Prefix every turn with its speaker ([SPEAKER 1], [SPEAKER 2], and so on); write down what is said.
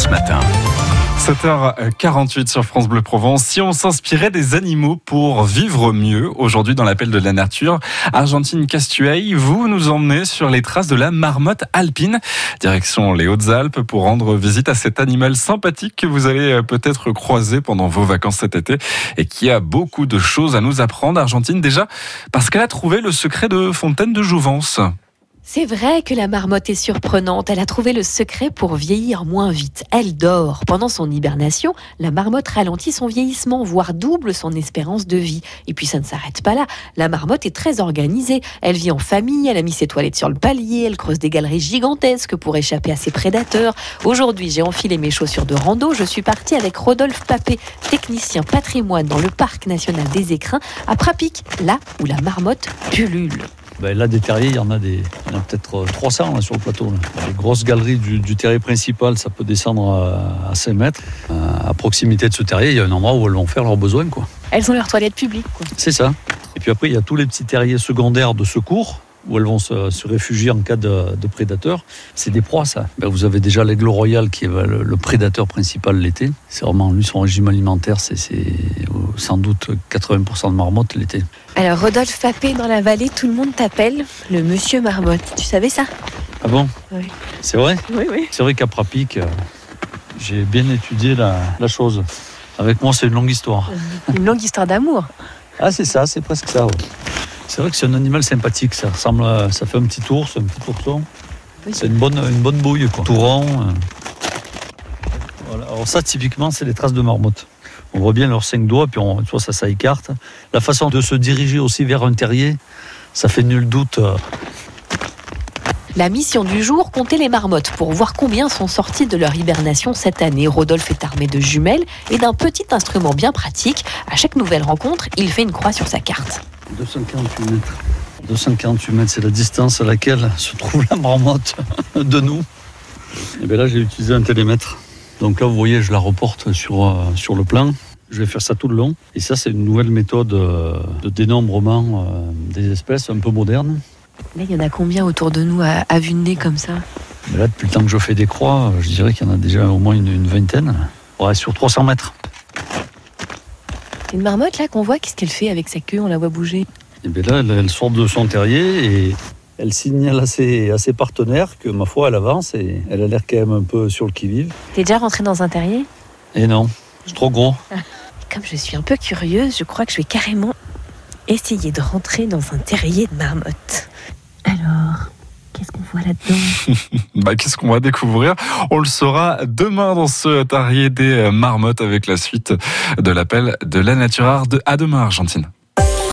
[SPEAKER 1] France Matin.
[SPEAKER 2] 7h48 sur France Bleu Provence. Si on s'inspirait des animaux pour vivre mieux, aujourd'hui dans l'appel de la nature, Argentine Castueil, vous nous emmenez sur les traces de la marmotte alpine, direction les Hautes-Alpes pour rendre visite à cet animal sympathique que vous allez euh, peut-être croiser pendant vos vacances cet été et qui a beaucoup de choses à nous apprendre. Argentine déjà parce qu'elle a trouvé le secret de Fontaine de Jouvence.
[SPEAKER 3] C'est vrai que la marmotte est surprenante. Elle a trouvé le secret pour vieillir moins vite. Elle dort. Pendant son hibernation, la marmotte ralentit son vieillissement, voire double son espérance de vie. Et puis ça ne s'arrête pas là. La marmotte est très organisée. Elle vit en famille, elle a mis ses toilettes sur le palier, elle creuse des galeries gigantesques pour échapper à ses prédateurs. Aujourd'hui, j'ai enfilé mes chaussures de rando. Je suis partie avec Rodolphe Papé, technicien patrimoine dans le parc national des écrins, à Prapic, là où la marmotte pullule.
[SPEAKER 4] Ben là, des terriers, il y en a, des, il y en a peut-être 300 là, sur le plateau. Là. Les grosses galeries du, du, terrier principal, ça peut descendre à, à 5 mètres. À proximité de ce terrier, il y a un endroit où elles vont faire leurs besoins. Quoi.
[SPEAKER 3] Elles ont leur toilette publique.
[SPEAKER 4] C'est ça. Et puis après, il y a tous les petits terriers secondaires de secours où elles vont se, se réfugier en cas de, de prédateurs. C'est des proies, ça. Ben, vous avez déjà l'aigle royal qui est le, le prédateur principal l'été. C'est vraiment, lui, son régime alimentaire, c'est sans doute 80% de marmottes l'été.
[SPEAKER 3] Alors, Rodolphe Papé, dans la vallée, tout le monde t'appelle le monsieur marmotte. Tu savais ça?
[SPEAKER 4] Ah bon?
[SPEAKER 3] Oui.
[SPEAKER 4] C'est vrai?
[SPEAKER 3] Oui, oui.
[SPEAKER 4] C'est vrai qu'à Prapic, euh, j'ai bien étudié la, la chose. Avec moi, c'est une longue histoire.
[SPEAKER 3] Une longue histoire d'amour.
[SPEAKER 4] Ah, c'est ça, c'est presque ça. Ouais. C'est vrai que c'est un animal sympathique. Ça ressemble, à, ça fait un petit ours, un petit ourson. Oui. C'est une bonne, une bonne bouille, quoi. Tout rond. euh. Voilà. Alors ça, typiquement, c'est les traces de marmotte. On voit bien leurs cinq doigts, puis on, tu vois, ça, ça écarte. La façon de se diriger aussi vers un terrier, ça fait nul doute. euh,
[SPEAKER 3] La mission du jour, compter les marmottes pour voir combien sont sorties de leur hibernation cette année. Rodolphe est armé de jumelles et d'un petit instrument bien pratique. À chaque nouvelle rencontre, il fait une croix sur sa carte.
[SPEAKER 4] 248 mètres. 248 mètres, c'est la distance à laquelle se trouve la marmotte de nous. Et bien là, j'ai utilisé un télémètre. Donc là, vous voyez, je la reporte sur, euh, sur le plan. Je vais faire ça tout le long. Et ça, c'est une nouvelle méthode euh, de dénombrement euh, des espèces, un peu moderne.
[SPEAKER 3] Là, il y en a combien autour de nous à, à vue de nez comme ça?
[SPEAKER 4] Mais là, depuis le temps que je fais des croix, je dirais qu'il y en a déjà au moins une, une vingtaine. Ouais, sur 300 mètres.
[SPEAKER 3] Une marmotte là qu'on voit, qu'est-ce qu'elle fait avec sa queue? On la voit bouger.
[SPEAKER 4] Et bien là, elle, elle sort de son terrier et elle signale à ses, à ses partenaires que, ma foi, elle avance et elle a l'air quand même un peu sur le qui-vive.
[SPEAKER 3] T'es déjà rentré dans un terrier?
[SPEAKER 4] Et non, c'est trop gros.
[SPEAKER 3] Comme je suis un peu curieuse, je crois que je vais carrément essayer de rentrer dans un terrier de marmotte.
[SPEAKER 2] Bah, qu'est-ce qu'on va découvrir? On le saura demain dans ce tarier des marmottes avec la suite de l'appel de la nature art À demain Argentine.